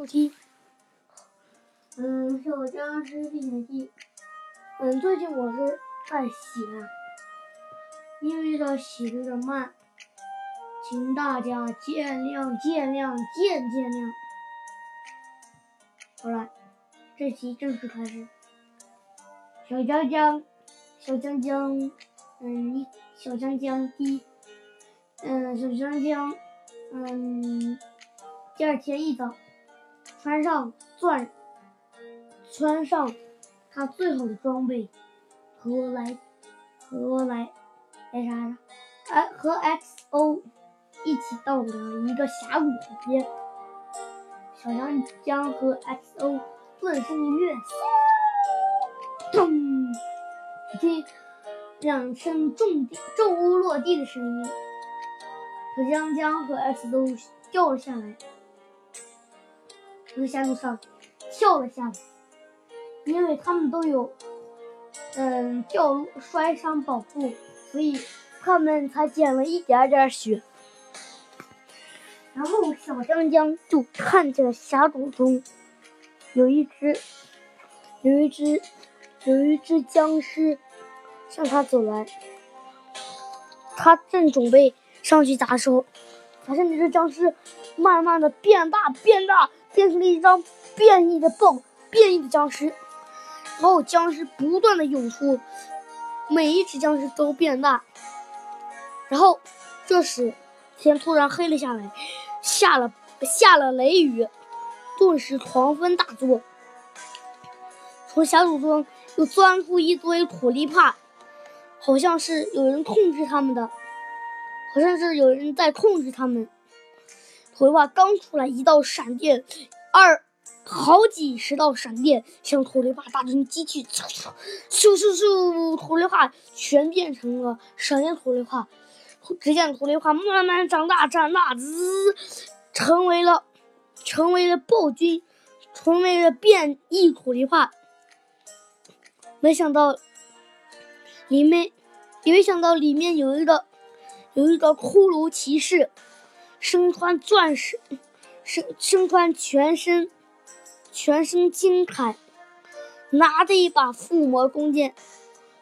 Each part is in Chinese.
后期。嗯，小僵尸历险记。嗯，最近我是在写，因为它写的有点慢，请大家见谅见谅见见谅。好了，这期正式开始。小江江，小江江，嗯，一小江江第，嗯，小江江，嗯，第二天一早，穿上钻，穿上他最好的装备，和来，和来，哎啥呀？哎，和 XO 一起到了一个峡谷旁边。小江江和 XO 顿时一跃。咚！听两声重地重物落地的声音，小江江和 X O 掉了下来，从峡谷上跳了下来。因为他们都有嗯掉落摔伤保护，所以他们才捡了一点点血。然后小江江就看见了峡谷中有一只有一只。有一只僵尸向他走来，他正准备上去砸的时候，发现那只僵尸慢慢的变大、变大，变成了一张变异的暴、变异的僵尸。然后僵尸不断的涌出，每一只僵尸都变大。然后这时天突然黑了下来，下了下了雷雨，顿时狂风大作，从峡谷中。又钻出一堆土力帕，好像是有人控制他们的，好像是有人在控制他们。土力帕刚出来，一道闪电，二好几十道闪电向土力帕大军击去，咻咻咻，土力帕全变成了闪电土力帕。只见土力帕慢慢长大，长大，滋，成为了成为了暴君，成为了变异土力帕。没想到，里面，也没想到里面有一个，有一个骷髅骑士，身穿钻石，身身穿全身，全身金铠，拿着一把附魔弓箭，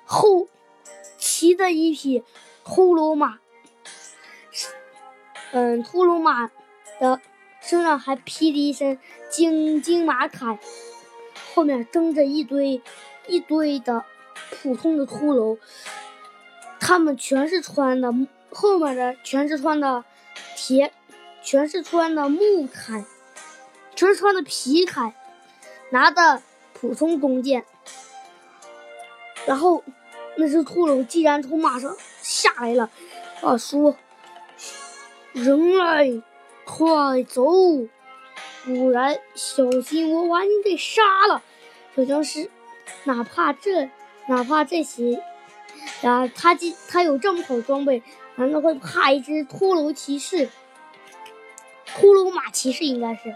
后骑着一匹骷髅马，嗯，骷髅马的身上还披着一身金金马铠，后面跟着一堆。一堆的普通的骷髅，他们全是穿的后面的全是穿的铁，全是穿的木铠，全是穿的皮铠，拿的普通弓箭。然后那只骷髅竟然从马上下来了，啊，说：“人类，快走，不然小心我把你给杀了。”小僵尸。哪怕这，哪怕这些，啊，他既他有这么好装备，难道会怕一只骷髅骑士？骷髅马骑士应该是。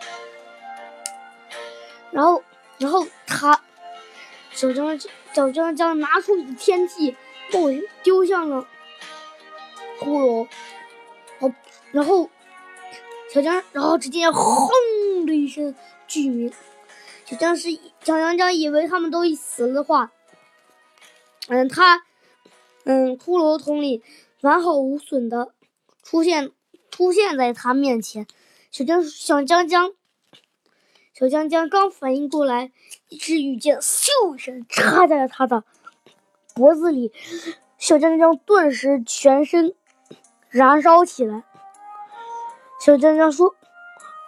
然后，然后他小江小江江拿出的天气，后丢向了骷髅。哦，然后小江，然后只见轰的一声巨鸣。小僵尸小江江以为他们都已死的话，嗯，他，嗯，骷髅统领完好无损的出现出现在他面前。小江小江江小江江刚反应过来，一支羽箭咻一声插在了他的脖子里，小江江顿时全身燃烧起来。小江江说：“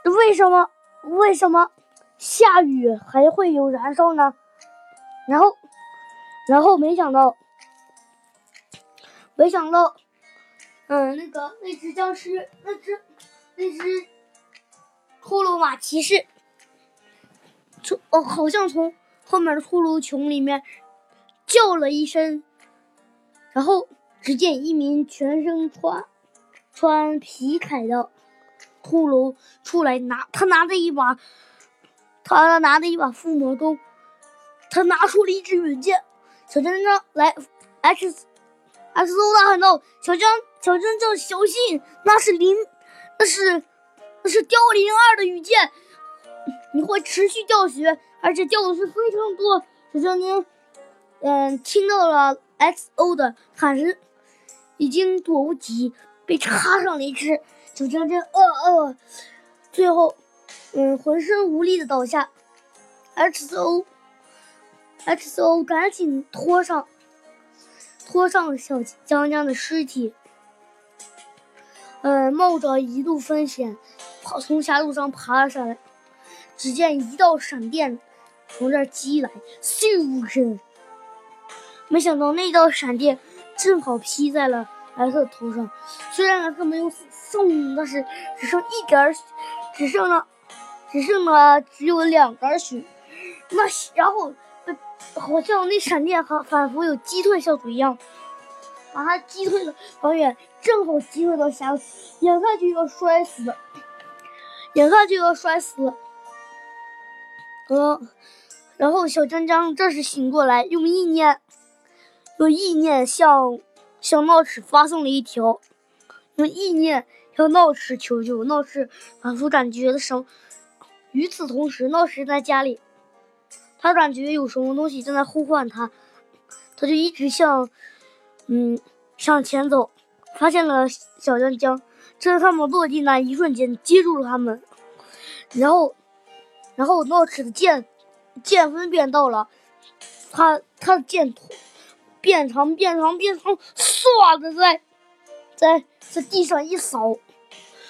为什么？为什么？”下雨还会有燃烧呢，然后，然后没想到，没想到，嗯，那个那只僵尸，那只那只骷髅马骑士，从哦，好像从后面的骷髅群里面叫了一声，然后只见一名全身穿穿皮铠的骷髅出来拿，他拿着一把。他拿着一把附魔弓，他拿出了一支远箭。小江江来，X X O 大喊道：“小江，小江江，小心，那是零，那是那是凋零二的羽箭。”你会持续掉血，而且掉的是非常多。小江江，嗯，听到了 XO 的喊声，已经躲不及，被插上了一只。小江江，呃呃，最后，嗯，浑身无力的倒下。XO，XO 赶紧拖上，拖上小江江的尸体。嗯，冒着一路风险，跑从狭路上爬了下来。只见一道闪电从这儿击来，咻声！没想到那道闪电正好劈在了莱特头上。虽然莱特没有死，送，但是只剩一点儿，只剩了，只剩了只有两根血。那然后，好像那闪电还仿佛有击退效果一样。把他击退了，好远正好击退到峡谷，眼看就要摔死了，眼看就要摔死了。嗯，然后小江江这时醒过来，用意念，用意念向向闹齿发送了一条，用意念向闹齿求救。闹齿仿佛感觉的伤。与此同时，闹齿在家里，他感觉有什么东西正在呼唤他，他就一直向。嗯，向前走，发现了小江江，趁他们落地那一瞬间接住了他们，然后，然后闹齿的剑剑锋变到了，他他的剑头变长变长变长，唰的在在在地上一扫，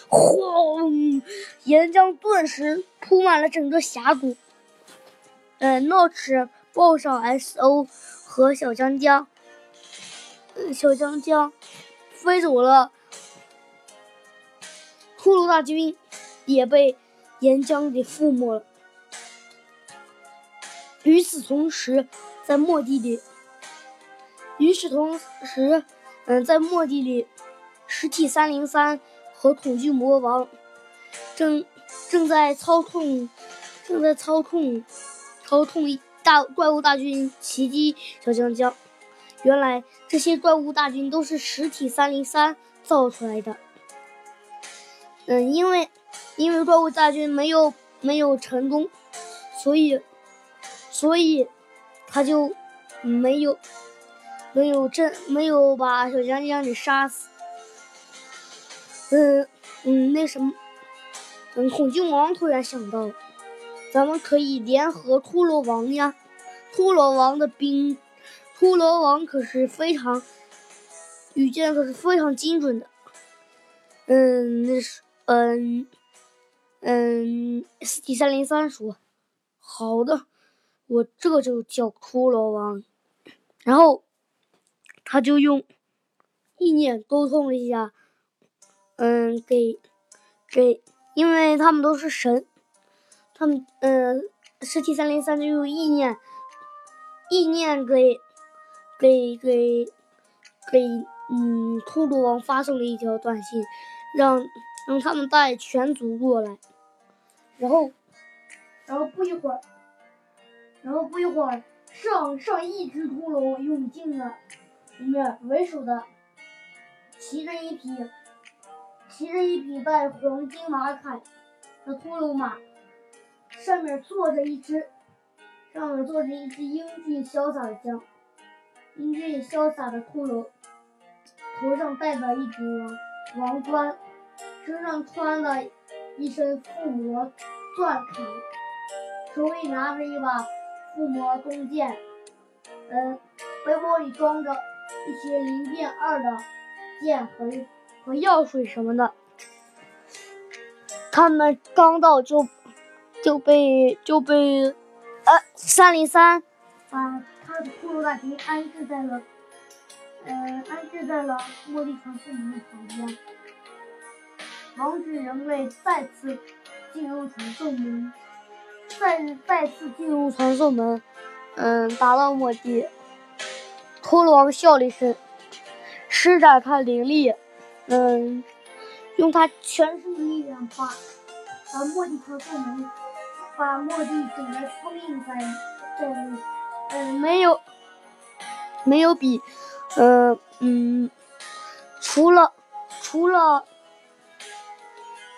轰，岩浆顿时铺满了整个峡谷。嗯，闹齿抱上 S.O 和小江江。小江江飞走了，骷髅大军也被岩浆给覆没了。与此同时，在末地里，与此同时，嗯，在末地里，实体三零三和恐惧魔王正正在操控，正在操控，操控大怪物大军袭击小江江。原来这些怪物大军都是实体三零三造出来的。嗯，因为因为怪物大军没有没有成功，所以所以他就没有没有真没有把小江江给杀死。嗯嗯，那什么，嗯，恐惧王突然想到，咱们可以联合骷髅王呀，骷髅王的兵。骷髅王可是非常，羽箭可是非常精准的。嗯，那是，嗯，嗯，S T 三零三说，好的，我这就叫骷髅王。然后，他就用意念沟通了一下，嗯，给，给，因为他们都是神，他们，嗯，S T 三零三就用意念，意念给。给给给，嗯，骷髅王发送了一条短信，让让他们带全族过来。然后，然后不一会儿，然后不一会儿，上上亿只骷髅涌进了里面，为首的骑着一匹骑着一匹带黄金马铠的骷髅马，上面坐着一只上面坐着一只英俊潇洒的将。英俊潇洒的骷髅，头上戴着一顶王冠，身上穿了一身附魔钻铠，手里拿着一把附魔弓箭，嗯，背包里装着一些零变二的剑和和药水什么的。他们刚到就就被就被呃三零三把。他的骷髅大军安置在了，呃，安置在了茉莉传送门的旁边，防止人类再次进入传送门，再再次进入传送门，嗯，打到末地。骷髅王笑了一声，施展他灵力，嗯，用他全身的力量把把末地传送门，把落地整得封印在整嗯没有没有比呃嗯除了除了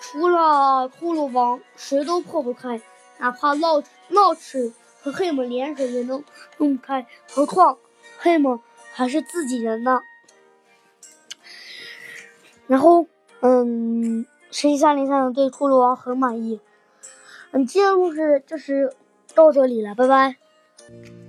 除了骷髅王谁都破不开哪怕闹闹齿和黑姆连手也能弄开何况黑姆还是自己人呢。然后嗯十一三零三对骷髅王很满意嗯今天故事就是到这里了拜拜。